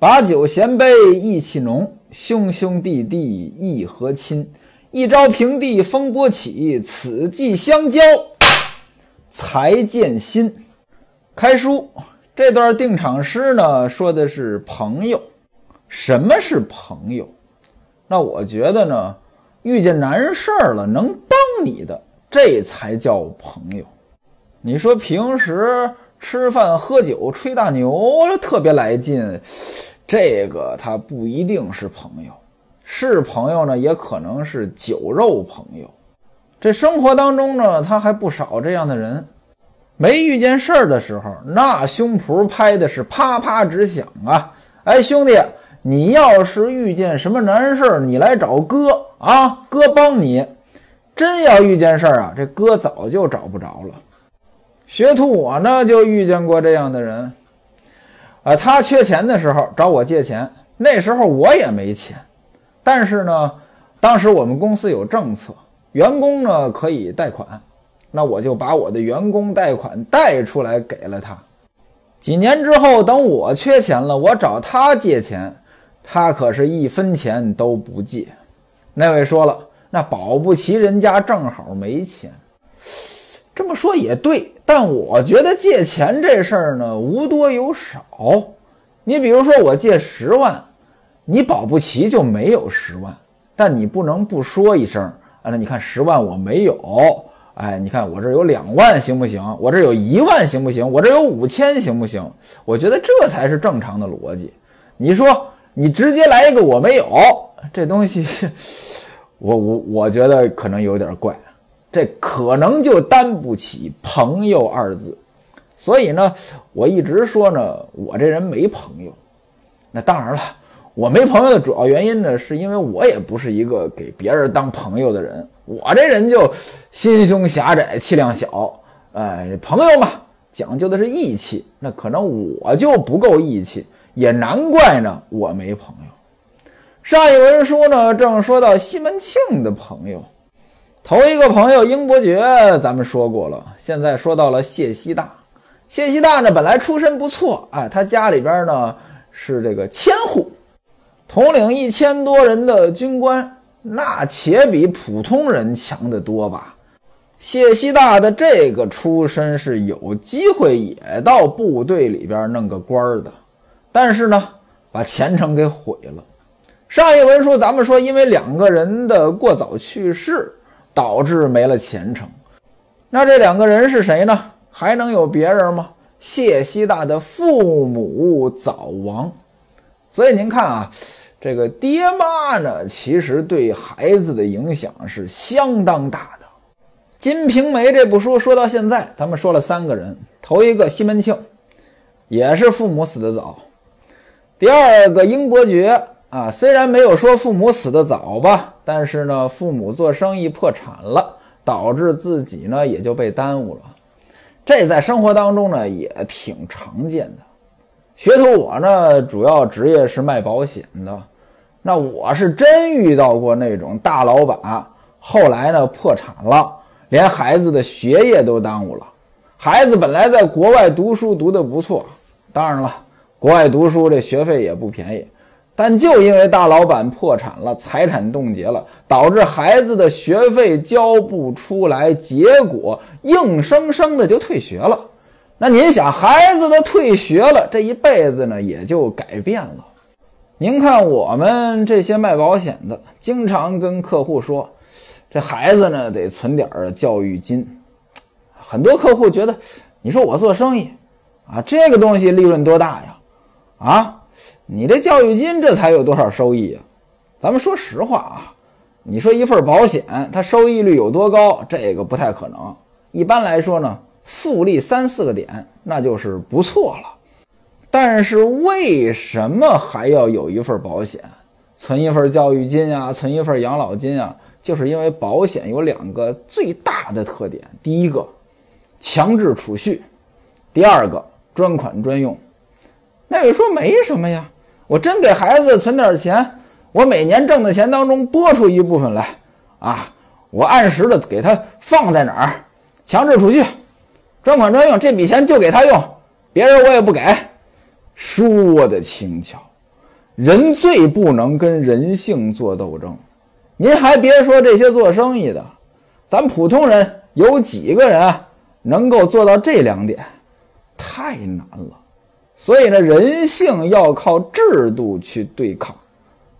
把酒衔杯意气浓，兄兄弟弟义和亲。一朝平地风波起，此际相交才见心。开书这段定场诗呢，说的是朋友。什么是朋友？那我觉得呢，遇见难事儿了能帮你的，这才叫朋友。你说平时吃饭喝酒吹大牛特别来劲。这个他不一定是朋友，是朋友呢，也可能是酒肉朋友。这生活当中呢，他还不少这样的人。没遇见事儿的时候，那胸脯拍的是啪啪直响啊！哎，兄弟，你要是遇见什么难事儿，你来找哥啊，哥帮你。真要遇见事儿啊，这哥早就找不着了。学徒我呢，就遇见过这样的人。啊，他缺钱的时候找我借钱，那时候我也没钱，但是呢，当时我们公司有政策，员工呢可以贷款，那我就把我的员工贷款贷出来给了他。几年之后，等我缺钱了，我找他借钱，他可是一分钱都不借。那位说了，那保不齐人家正好没钱。这么说也对，但我觉得借钱这事儿呢，无多有少。你比如说，我借十万，你保不齐就没有十万，但你不能不说一声啊。那你看十万我没有，哎，你看我这有两万行不行？我这有一万行不行？我这有五千行不行？我觉得这才是正常的逻辑。你说你直接来一个我没有，这东西，我我我觉得可能有点怪。这可能就担不起“朋友”二字，所以呢，我一直说呢，我这人没朋友。那当然了，我没朋友的主要原因呢，是因为我也不是一个给别人当朋友的人。我这人就心胸狭窄，气量小。哎，朋友嘛，讲究的是义气。那可能我就不够义气，也难怪呢，我没朋友。上一文书呢，正说到西门庆的朋友。头一个朋友英伯爵，咱们说过了。现在说到了谢希大，谢希大呢本来出身不错，哎，他家里边呢是这个千户，统领一千多人的军官，那且比普通人强得多吧？谢希大的这个出身是有机会也到部队里边弄个官的，但是呢，把前程给毁了。上一文书咱们说，因为两个人的过早去世。导致没了前程，那这两个人是谁呢？还能有别人吗？谢希大的父母早亡，所以您看啊，这个爹妈呢，其实对孩子的影响是相当大的。《金瓶梅》这部书说到现在，咱们说了三个人，头一个西门庆，也是父母死得早；第二个英伯爵。啊，虽然没有说父母死得早吧，但是呢，父母做生意破产了，导致自己呢也就被耽误了。这在生活当中呢也挺常见的。学徒我呢主要职业是卖保险的，那我是真遇到过那种大老板，后来呢破产了，连孩子的学业都耽误了。孩子本来在国外读书读得不错，当然了，国外读书这学费也不便宜。但就因为大老板破产了，财产冻结了，导致孩子的学费交不出来，结果硬生生的就退学了。那您想，孩子的退学了，这一辈子呢也就改变了。您看我们这些卖保险的，经常跟客户说，这孩子呢得存点教育金。很多客户觉得，你说我做生意啊，这个东西利润多大呀？啊？你这教育金这才有多少收益啊？咱们说实话啊，你说一份保险它收益率有多高？这个不太可能。一般来说呢，复利三四个点那就是不错了。但是为什么还要有一份保险，存一份教育金啊，存一份养老金啊？就是因为保险有两个最大的特点：第一个，强制储蓄；第二个，专款专用。那位说没什么呀。我真给孩子存点钱，我每年挣的钱当中拨出一部分来，啊，我按时的给他放在哪儿，强制储蓄，专款专用，这笔钱就给他用，别人我也不给。说的轻巧，人最不能跟人性做斗争。您还别说这些做生意的，咱普通人有几个人能够做到这两点？太难了。所以呢，人性要靠制度去对抗。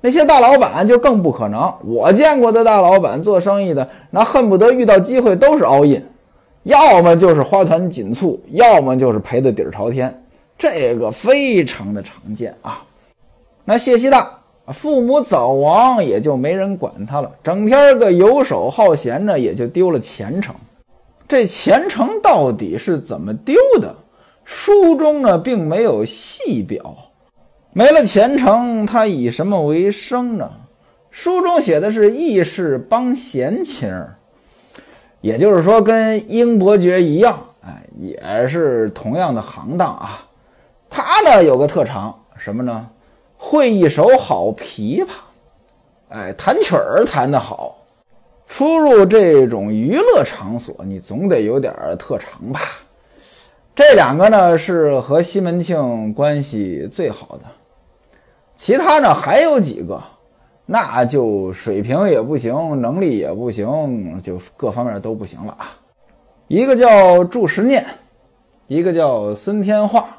那些大老板就更不可能。我见过的大老板做生意的，那恨不得遇到机会都是 all in，要么就是花团锦簇，要么就是赔得底儿朝天。这个非常的常见啊。那谢希大父母早亡，也就没人管他了，整天个游手好闲呢，也就丢了前程。这前程到底是怎么丢的？书中呢并没有细表，没了前程，他以什么为生呢？书中写的是义士帮闲情，也就是说跟英伯爵一样，哎，也是同样的行当啊。他呢有个特长，什么呢？会一手好琵琶，哎，弹曲儿弹得好。出入这种娱乐场所，你总得有点特长吧？这两个呢是和西门庆关系最好的，其他呢还有几个，那就水平也不行，能力也不行，就各方面都不行了啊。一个叫祝时念，一个叫孙天化。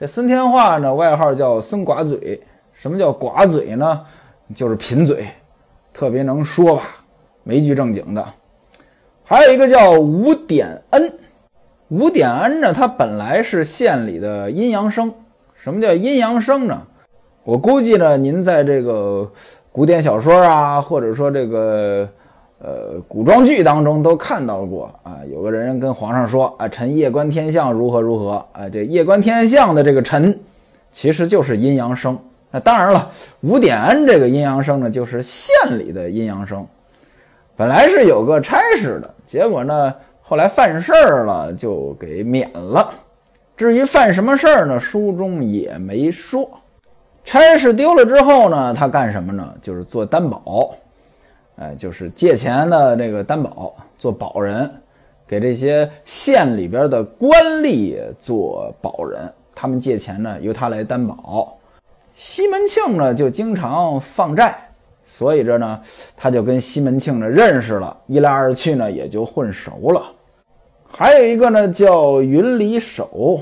这孙天化呢，外号叫孙寡嘴。什么叫寡嘴呢？就是贫嘴，特别能说吧，没句正经的。还有一个叫吴典恩。五典恩呢，他本来是县里的阴阳生。什么叫阴阳生呢？我估计呢，您在这个古典小说啊，或者说这个呃古装剧当中都看到过啊。有个人跟皇上说啊，臣夜观天象如何如何啊。这夜观天象的这个臣，其实就是阴阳生。那当然了，五典恩这个阴阳生呢，就是县里的阴阳生。本来是有个差事的，结果呢。后来犯事儿了，就给免了。至于犯什么事儿呢？书中也没说。差事丢了之后呢，他干什么呢？就是做担保，哎，就是借钱的这个担保，做保人，给这些县里边的官吏做保人。他们借钱呢，由他来担保。西门庆呢，就经常放债，所以这呢，他就跟西门庆呢认识了，一来二去呢，也就混熟了。还有一个呢，叫云里守，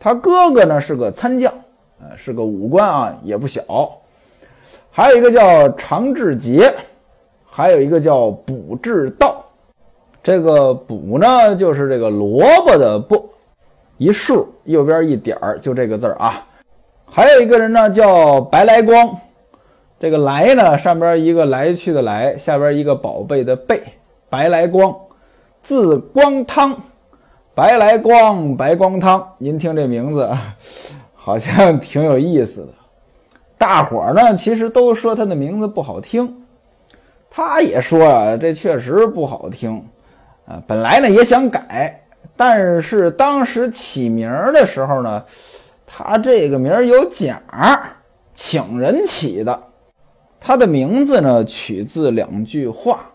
他哥哥呢是个参将，呃，是个武官啊，也不小。还有一个叫常志杰，还有一个叫卜志道。这个卜呢，就是这个萝卜的卜，一竖右边一点儿，就这个字儿啊。还有一个人呢，叫白来光，这个来呢，上边一个来去的来，下边一个宝贝的贝，白来光。字光汤，白来光，白光汤。您听这名字，好像 挺有意思的。大伙儿呢，其实都说他的名字不好听，他也说啊，这确实不好听。啊，本来呢也想改，但是当时起名的时候呢，他这个名有假，请人起的。他的名字呢，取自两句话。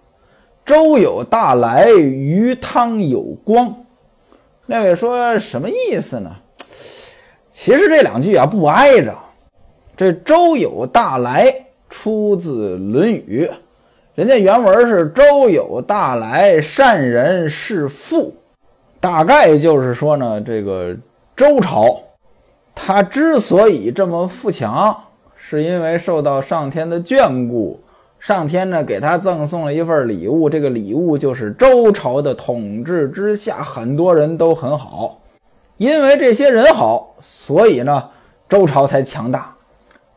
粥有大来，鱼汤有光。那位说什么意思呢？其实这两句啊不挨着。这粥有大来出自《论语》，人家原文是“粥有大来，善人是富”，大概就是说呢，这个周朝他之所以这么富强，是因为受到上天的眷顾。上天呢，给他赠送了一份礼物，这个礼物就是周朝的统治之下，很多人都很好，因为这些人好，所以呢，周朝才强大。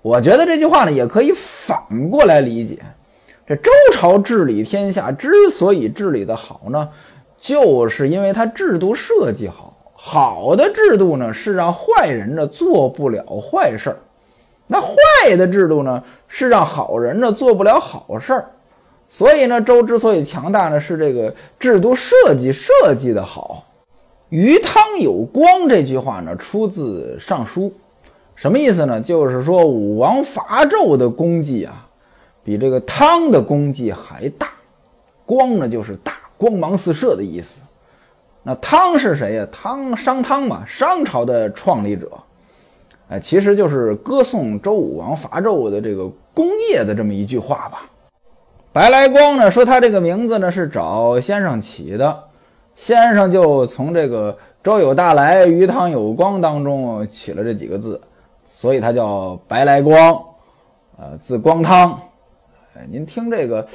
我觉得这句话呢，也可以反过来理解，这周朝治理天下之所以治理的好呢，就是因为它制度设计好，好的制度呢，是让坏人呢做不了坏事儿。那坏的制度呢，是让好人呢做不了好事儿，所以呢，周之所以强大呢，是这个制度设计设计的好。鱼汤有光这句话呢，出自《尚书》，什么意思呢？就是说武王伐纣的功绩啊，比这个汤的功绩还大。光呢，就是大，光芒四射的意思。那汤是谁呀？汤商汤嘛，商朝的创立者。哎，其实就是歌颂周武王伐纣的这个功业的这么一句话吧。白来光呢说他这个名字呢是找先生起的，先生就从这个周有大来，鱼汤有光当中取了这几个字，所以他叫白来光，呃，字光汤。哎，您听这个，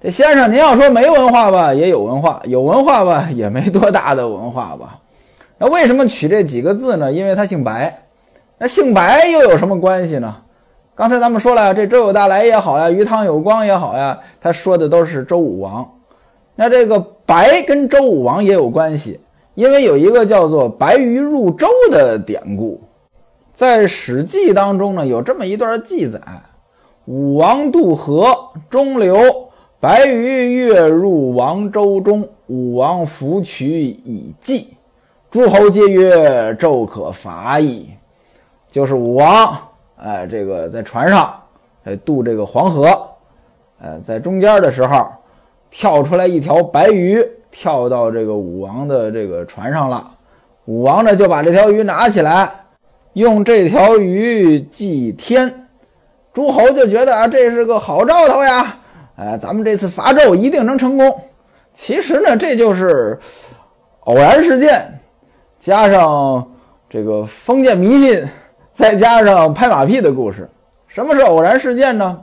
这先生您要说没文化吧，也有文化；有文化吧，也没多大的文化吧。那为什么取这几个字呢？因为他姓白。那姓白又有什么关系呢？刚才咱们说了，这周有大来也好呀，鱼汤有光也好呀，他说的都是周武王。那这个白跟周武王也有关系，因为有一个叫做“白鱼入周”的典故，在《史记》当中呢有这么一段记载：武王渡河，中流，白鱼跃入王舟中，武王扶取以祭，诸侯皆曰：“纣可伐矣。”就是武王。哎，这个在船上，哎渡这个黄河，呃，在中间的时候，跳出来一条白鱼，跳到这个武王的这个船上了。武王呢就把这条鱼拿起来，用这条鱼祭天。诸侯就觉得啊，这是个好兆头呀，哎，咱们这次伐纣一定能成功。其实呢，这就是偶然事件，加上这个封建迷信。再加上拍马屁的故事，什么是偶然事件呢？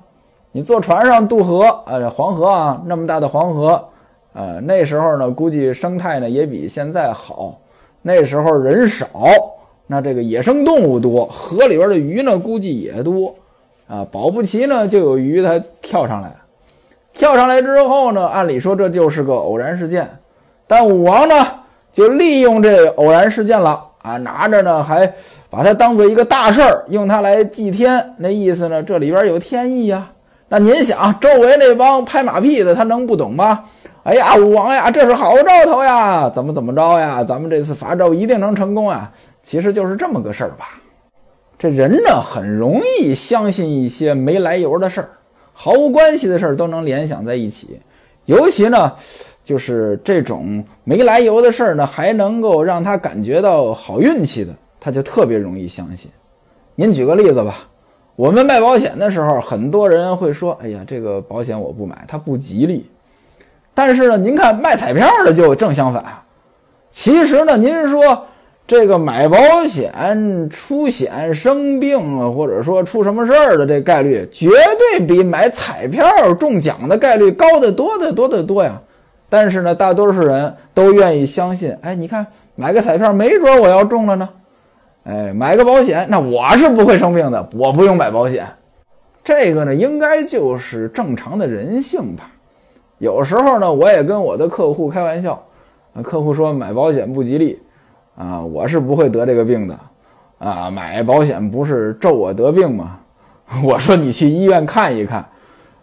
你坐船上渡河，呃，黄河啊，那么大的黄河，呃，那时候呢，估计生态呢也比现在好。那时候人少，那这个野生动物多，河里边的鱼呢估计也多，啊，保不齐呢就有鱼它跳上来，跳上来之后呢，按理说这就是个偶然事件，但武王呢就利用这偶然事件了。啊，拿着呢，还把它当做一个大事儿，用它来祭天。那意思呢，这里边有天意呀。那您想，周围那帮拍马屁的，他能不懂吗？哎呀，武王呀，这是好兆头呀，怎么怎么着呀？咱们这次伐纣一定能成功啊！其实就是这么个事儿吧。这人呢，很容易相信一些没来由的事儿，毫无关系的事儿都能联想在一起，尤其呢。就是这种没来由的事儿呢，还能够让他感觉到好运气的，他就特别容易相信。您举个例子吧，我们卖保险的时候，很多人会说：“哎呀，这个保险我不买，它不吉利。”但是呢，您看卖彩票的就正相反。其实呢，您说这个买保险出险、生病或者说出什么事儿的这概率，绝对比买彩票中奖的概率高得多得多得多呀。但是呢，大多数人都愿意相信。哎，你看，买个彩票，没准我要中了呢。哎，买个保险，那我是不会生病的，我不用买保险。这个呢，应该就是正常的人性吧。有时候呢，我也跟我的客户开玩笑，客户说买保险不吉利，啊，我是不会得这个病的。啊，买保险不是咒我得病吗？我说你去医院看一看。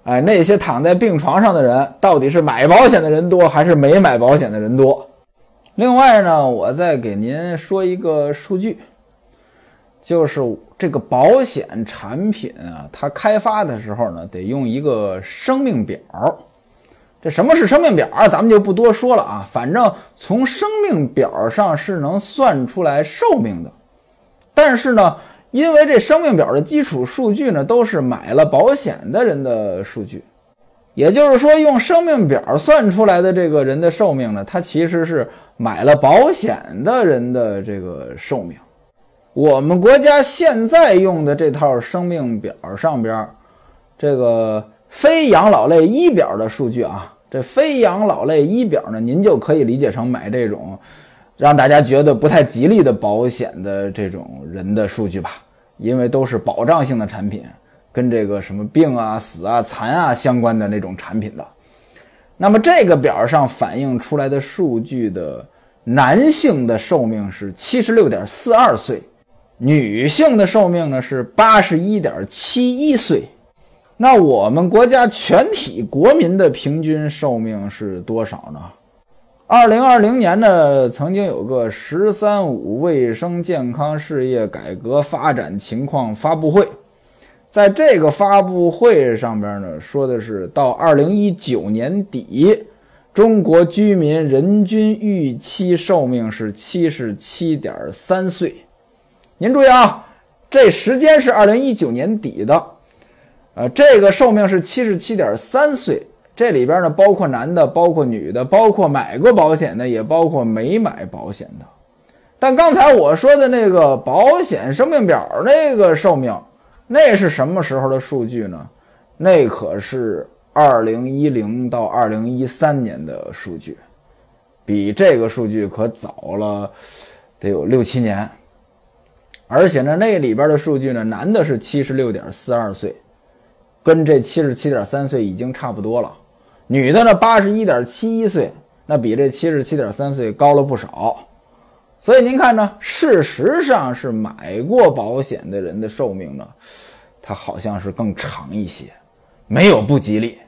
哎，那些躺在病床上的人，到底是买保险的人多，还是没买保险的人多？另外呢，我再给您说一个数据，就是这个保险产品啊，它开发的时候呢，得用一个生命表。这什么是生命表？咱们就不多说了啊。反正从生命表上是能算出来寿命的，但是呢。因为这生命表的基础数据呢，都是买了保险的人的数据，也就是说，用生命表算出来的这个人的寿命呢，它其实是买了保险的人的这个寿命。我们国家现在用的这套生命表上边，这个非养老类医表的数据啊，这非养老类医表呢，您就可以理解成买这种。让大家觉得不太吉利的保险的这种人的数据吧，因为都是保障性的产品，跟这个什么病啊、死啊、残啊相关的那种产品的。那么这个表上反映出来的数据的男性的寿命是七十六点四二岁，女性的寿命呢是八十一点七一岁。那我们国家全体国民的平均寿命是多少呢？二零二零年呢，曾经有个“十三五”卫生健康事业改革发展情况发布会，在这个发布会上边呢，说的是到二零一九年底，中国居民人均预期寿命是七十七点三岁。您注意啊，这时间是二零一九年底的，呃，这个寿命是七十七点三岁。这里边呢，包括男的，包括女的，包括买过保险的，也包括没买保险的。但刚才我说的那个保险生命表那个寿命，那是什么时候的数据呢？那可是二零一零到二零一三年的数据，比这个数据可早了得有六七年。而且呢，那里边的数据呢，男的是七十六点四二岁，跟这七十七点三岁已经差不多了。女的呢，八十一点七一岁，那比这七十七点三岁高了不少。所以您看呢，事实上是买过保险的人的寿命呢，它好像是更长一些，没有不吉利。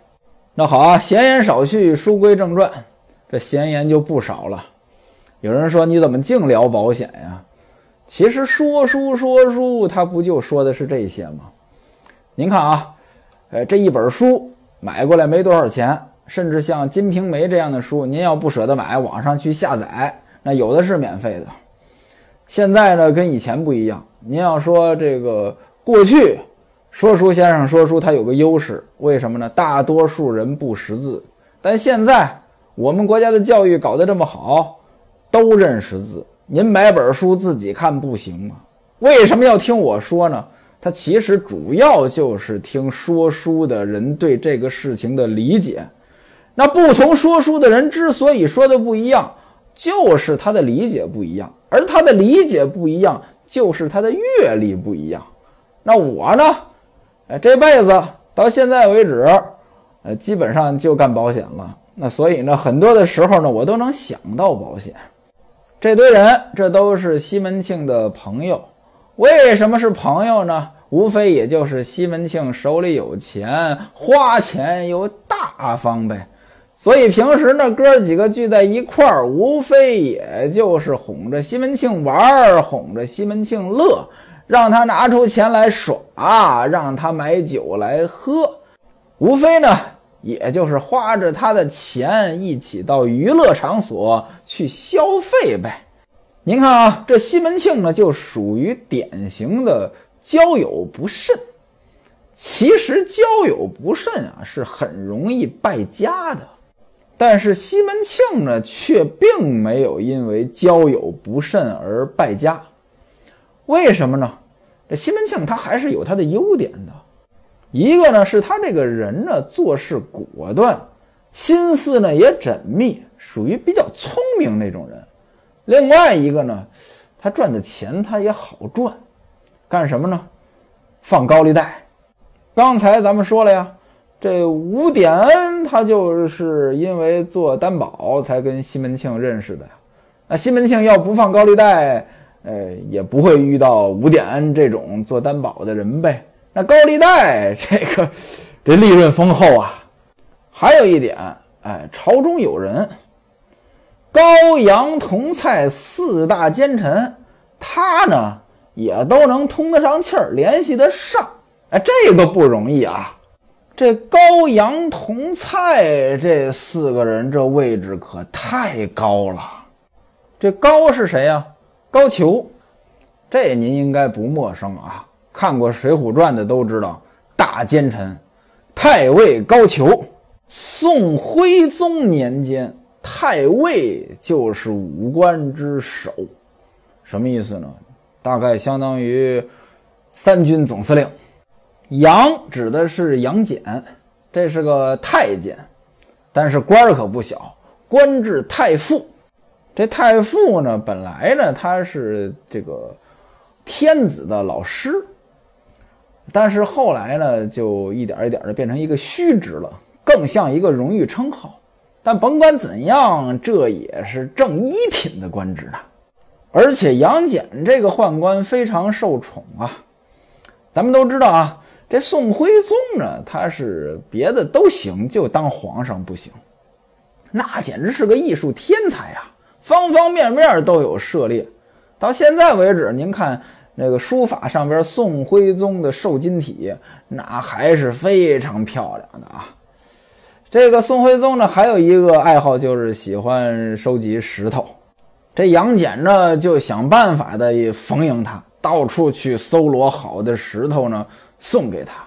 那好啊，闲言少叙，书归正传，这闲言就不少了。有人说你怎么净聊保险呀？其实说书说书，它不就说的是这些吗？您看啊，呃，这一本书买过来没多少钱，甚至像《金瓶梅》这样的书，您要不舍得买，网上去下载，那有的是免费的。现在呢，跟以前不一样。您要说这个过去，说书先生说书，他有个优势，为什么呢？大多数人不识字，但现在我们国家的教育搞得这么好，都认识字。您买本书自己看不行吗？为什么要听我说呢？他其实主要就是听说书的人对这个事情的理解。那不同说书的人之所以说的不一样，就是他的理解不一样，而他的理解不一样，就是他的阅历不一样。那我呢？哎，这辈子到现在为止，呃，基本上就干保险了。那所以呢，很多的时候呢，我都能想到保险。这堆人，这都是西门庆的朋友。为什么是朋友呢？无非也就是西门庆手里有钱，花钱又大方呗。所以平时呢，哥几个聚在一块儿，无非也就是哄着西门庆玩儿，哄着西门庆乐，让他拿出钱来耍，让他买酒来喝，无非呢。也就是花着他的钱一起到娱乐场所去消费呗。您看啊，这西门庆呢就属于典型的交友不慎。其实交友不慎啊是很容易败家的，但是西门庆呢却并没有因为交友不慎而败家。为什么呢？这西门庆他还是有他的优点的。一个呢是他这个人呢做事果断，心思呢也缜密，属于比较聪明那种人。另外一个呢，他赚的钱他也好赚，干什么呢？放高利贷。刚才咱们说了呀，这吴点恩他就是因为做担保才跟西门庆认识的。那西门庆要不放高利贷，呃，也不会遇到吴点恩这种做担保的人呗。那高利贷这个，这利润丰厚啊。还有一点，哎，朝中有人，高阳同蔡四大奸臣，他呢也都能通得上气儿，联系得上。哎，这个不容易啊。这高阳同蔡这四个人，这位置可太高了。这高是谁呀？高俅，这您应该不陌生啊。看过《水浒传》的都知道，大奸臣太尉高俅。宋徽宗年间，太尉就是武官之首，什么意思呢？大概相当于三军总司令。杨指的是杨戬，这是个太监，但是官儿可不小，官至太傅。这太傅呢，本来呢他是这个天子的老师。但是后来呢，就一点一点的变成一个虚职了，更像一个荣誉称号。但甭管怎样，这也是正一品的官职呢。而且杨戬这个宦官非常受宠啊。咱们都知道啊，这宋徽宗呢，他是别的都行，就当皇上不行。那简直是个艺术天才呀，方方面面都有涉猎。到现在为止，您看。那个书法上边宋徽宗的瘦金体，那还是非常漂亮的啊。这个宋徽宗呢，还有一个爱好就是喜欢收集石头。这杨戬呢，就想办法的逢迎他，到处去搜罗好的石头呢，送给他。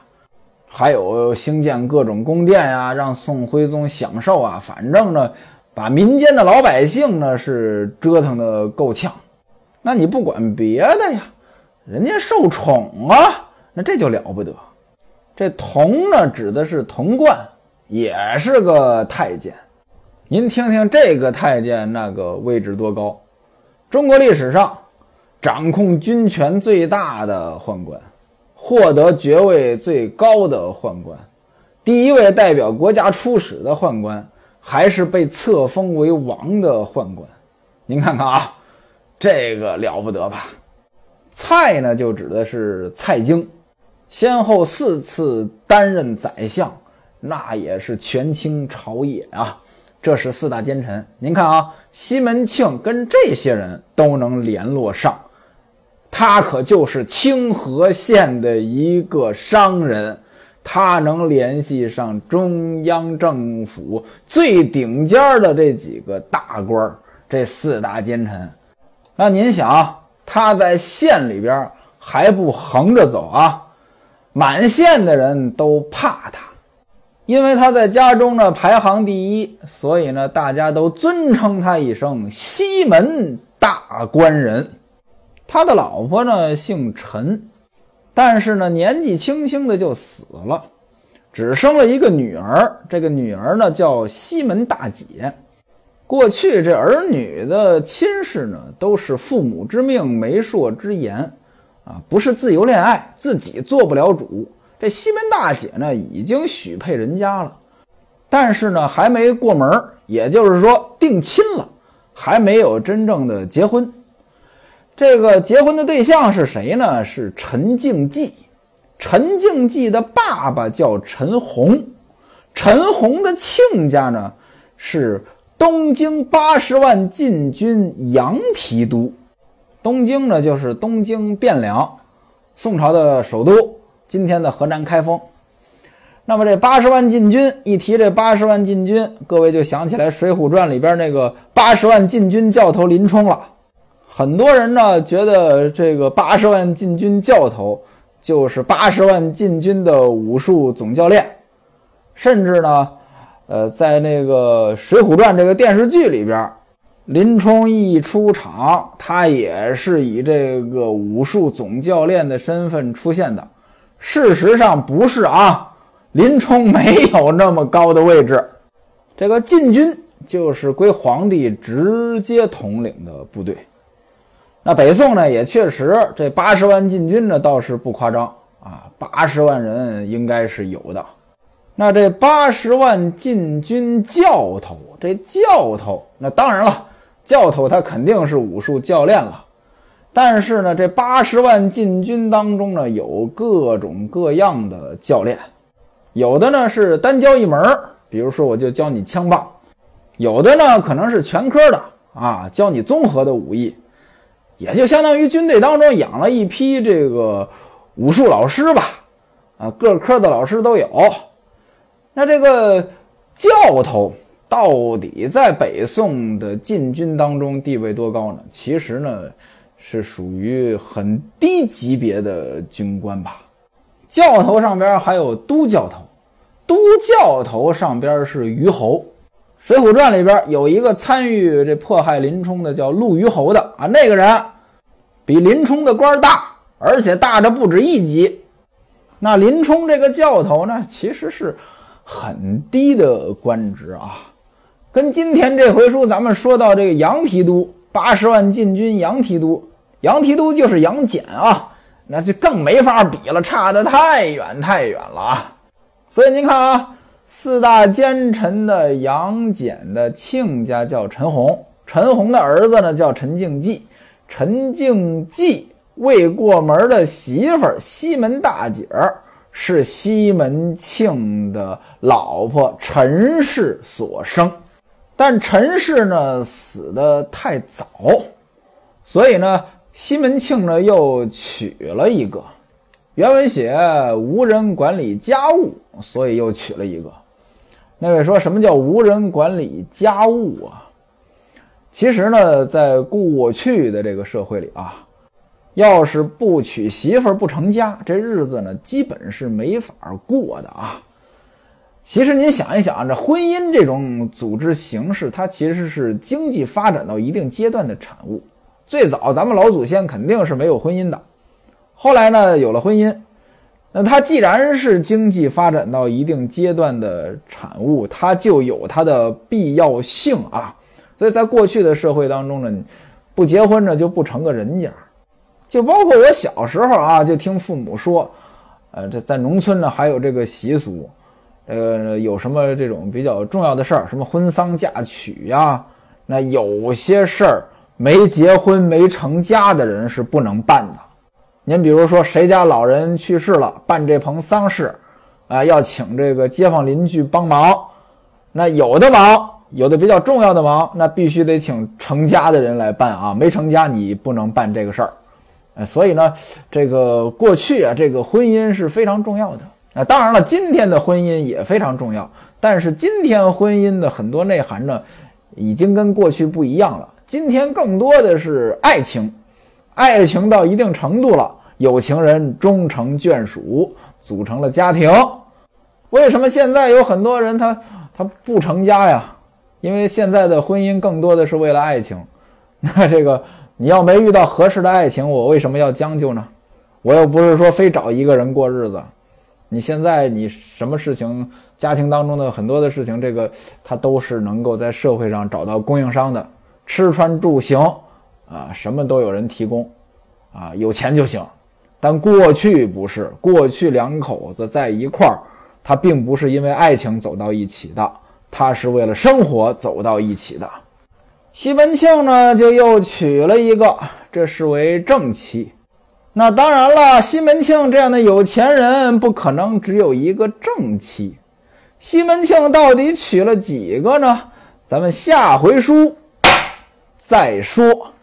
还有兴建各种宫殿呀，让宋徽宗享受啊。反正呢，把民间的老百姓呢是折腾的够呛。那你不管别的呀，人家受宠啊，那这就了不得。这童呢，指的是童贯，也是个太监。您听听这个太监那个位置多高？中国历史上掌控军权最大的宦官。获得爵位最高的宦官，第一位代表国家出使的宦官，还是被册封为王的宦官。您看看啊，这个了不得吧？蔡呢，就指的是蔡京，先后四次担任宰相，那也是权倾朝野啊。这是四大奸臣。您看啊，西门庆跟这些人都能联络上。他可就是清河县的一个商人，他能联系上中央政府最顶尖的这几个大官这四大奸臣。那您想，他在县里边还不横着走啊？满县的人都怕他，因为他在家中呢排行第一，所以呢大家都尊称他一声西门大官人。他的老婆呢姓陈，但是呢年纪轻轻的就死了，只生了一个女儿。这个女儿呢叫西门大姐。过去这儿女的亲事呢都是父母之命、媒妁之言，啊，不是自由恋爱，自己做不了主。这西门大姐呢已经许配人家了，但是呢还没过门，也就是说定亲了，还没有真正的结婚。这个结婚的对象是谁呢？是陈敬济。陈敬济的爸爸叫陈洪，陈洪的亲家呢是东京八十万禁军杨提督。东京呢就是东京汴梁，宋朝的首都，今天的河南开封。那么这八十万禁军一提这八十万禁军，各位就想起来《水浒传》里边那个八十万禁军教头林冲了。很多人呢觉得这个八十万禁军教头就是八十万禁军的武术总教练，甚至呢，呃，在那个《水浒传》这个电视剧里边，林冲一出场，他也是以这个武术总教练的身份出现的。事实上不是啊，林冲没有那么高的位置。这个禁军就是归皇帝直接统领的部队。那北宋呢，也确实这八十万禁军呢，倒是不夸张啊，八十万人应该是有的。那这八十万禁军教头，这教头，那当然了，教头他肯定是武术教练了。但是呢，这八十万禁军当中呢，有各种各样的教练，有的呢是单教一门比如说我就教你枪棒；有的呢可能是全科的啊，教你综合的武艺。也就相当于军队当中养了一批这个武术老师吧，啊，各科的老师都有。那这个教头到底在北宋的禁军当中地位多高呢？其实呢，是属于很低级别的军官吧。教头上边还有都教头，都教头上边是虞侯。《水浒传》里边有一个参与这迫害林冲的，叫陆虞侯的啊，那个人比林冲的官大，而且大着不止一级。那林冲这个教头呢，其实是很低的官职啊。跟今天这回书咱们说到这个杨提督，八十万禁军杨提督，杨提督就是杨戬啊，那就更没法比了，差得太远太远了啊。所以您看啊。四大奸臣的杨戬的亲家叫陈洪，陈洪的儿子呢叫陈敬济，陈敬济未过门的媳妇西门大姐儿是西门庆的老婆陈氏所生，但陈氏呢死的太早，所以呢西门庆呢又娶了一个。原文写无人管理家务，所以又娶了一个。那位说什么叫无人管理家务啊？其实呢，在过去的这个社会里啊，要是不娶媳妇儿不成家，这日子呢基本是没法过的啊。其实您想一想，这婚姻这种组织形式，它其实是经济发展到一定阶段的产物。最早咱们老祖先肯定是没有婚姻的，后来呢有了婚姻。那它既然是经济发展到一定阶段的产物，它就有它的必要性啊。所以在过去的社会当中呢，不结婚呢就不成个人家。就包括我小时候啊，就听父母说，呃，这在农村呢还有这个习俗。呃，有什么这种比较重要的事儿，什么婚丧嫁娶呀？那有些事儿没结婚没成家的人是不能办的。您比如说，谁家老人去世了，办这棚丧事，啊，要请这个街坊邻居帮忙。那有的忙，有的比较重要的忙，那必须得请成家的人来办啊。没成家，你不能办这个事儿。呃，所以呢，这个过去啊，这个婚姻是非常重要的。那当然了，今天的婚姻也非常重要，但是今天婚姻的很多内涵呢，已经跟过去不一样了。今天更多的是爱情，爱情到一定程度了，有情人终成眷属，组成了家庭。为什么现在有很多人他他不成家呀？因为现在的婚姻更多的是为了爱情。那这个你要没遇到合适的爱情，我为什么要将就呢？我又不是说非找一个人过日子。你现在你什么事情，家庭当中的很多的事情，这个他都是能够在社会上找到供应商的，吃穿住行啊，什么都有人提供，啊，有钱就行。但过去不是，过去两口子在一块儿，他并不是因为爱情走到一起的，他是为了生活走到一起的。西门庆呢，就又娶了一个，这是为正妻。那当然了，西门庆这样的有钱人不可能只有一个正妻。西门庆到底娶了几个呢？咱们下回书再说。